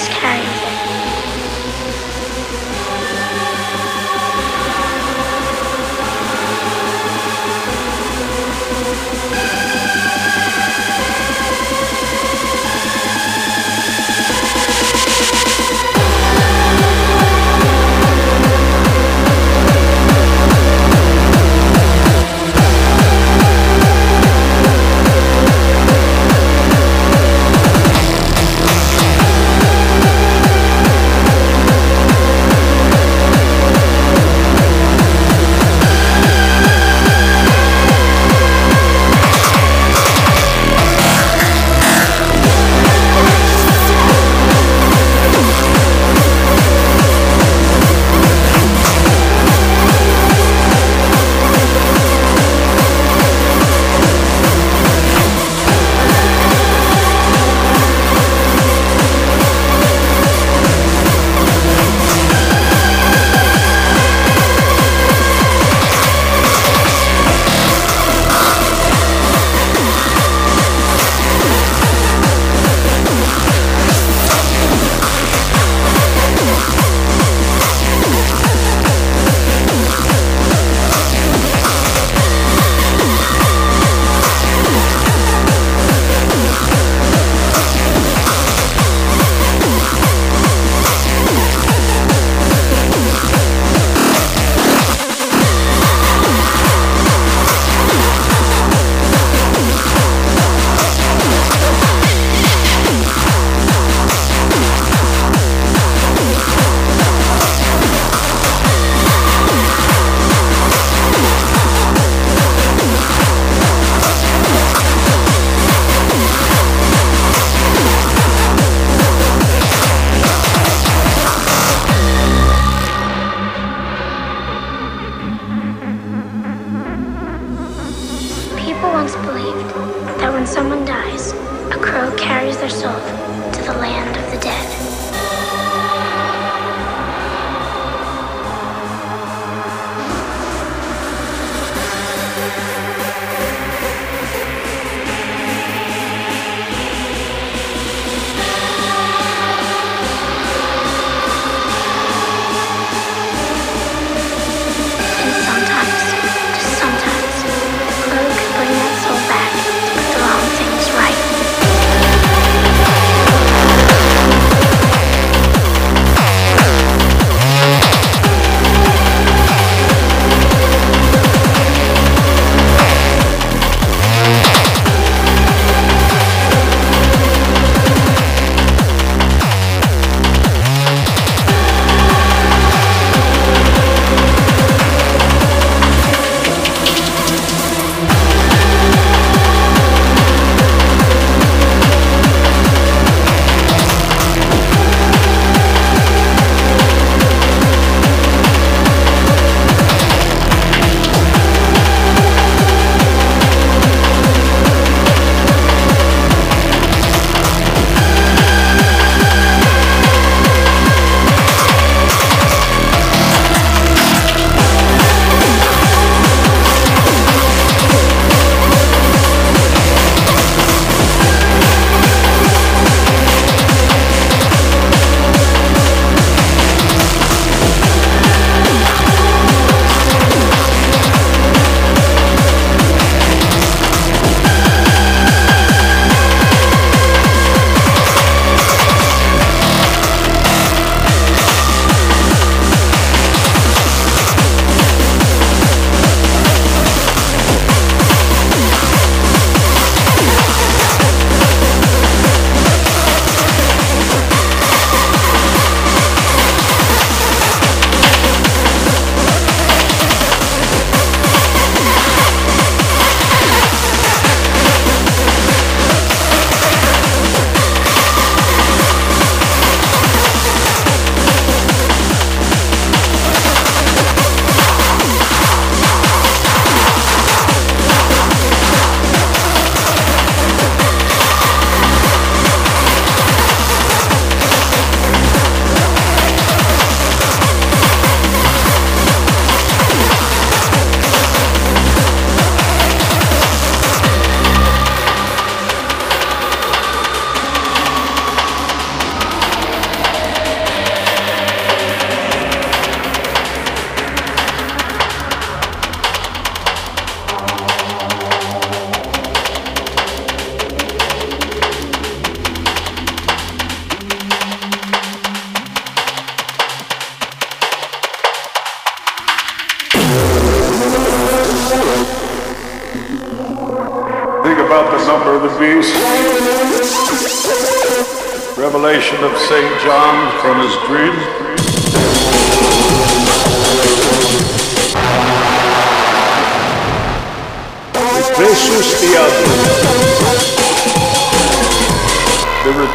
sadness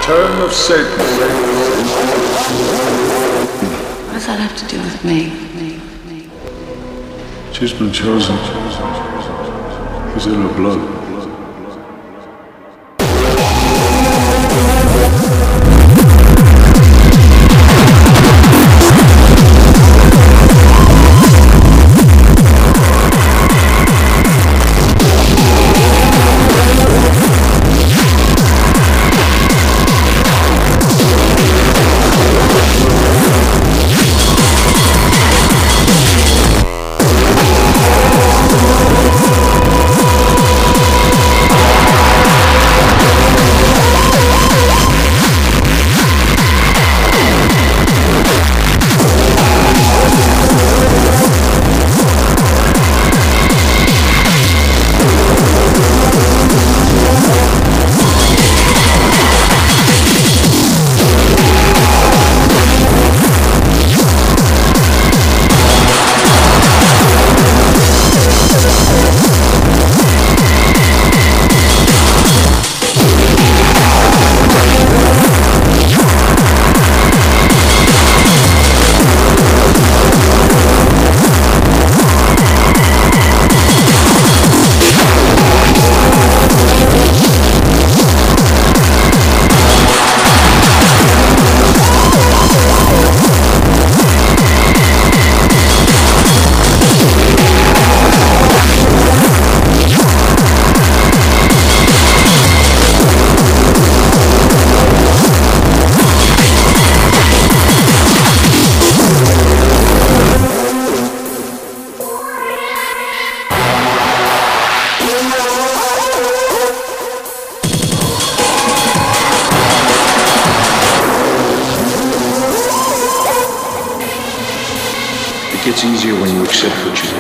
term of Satan. What does that have to do with me? me, me? She's been chosen. She's in her blood. sempre futebol.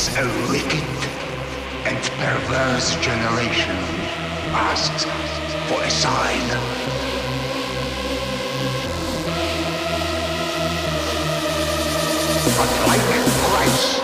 This wicked and perverse generation asks for a sign. But like Christ,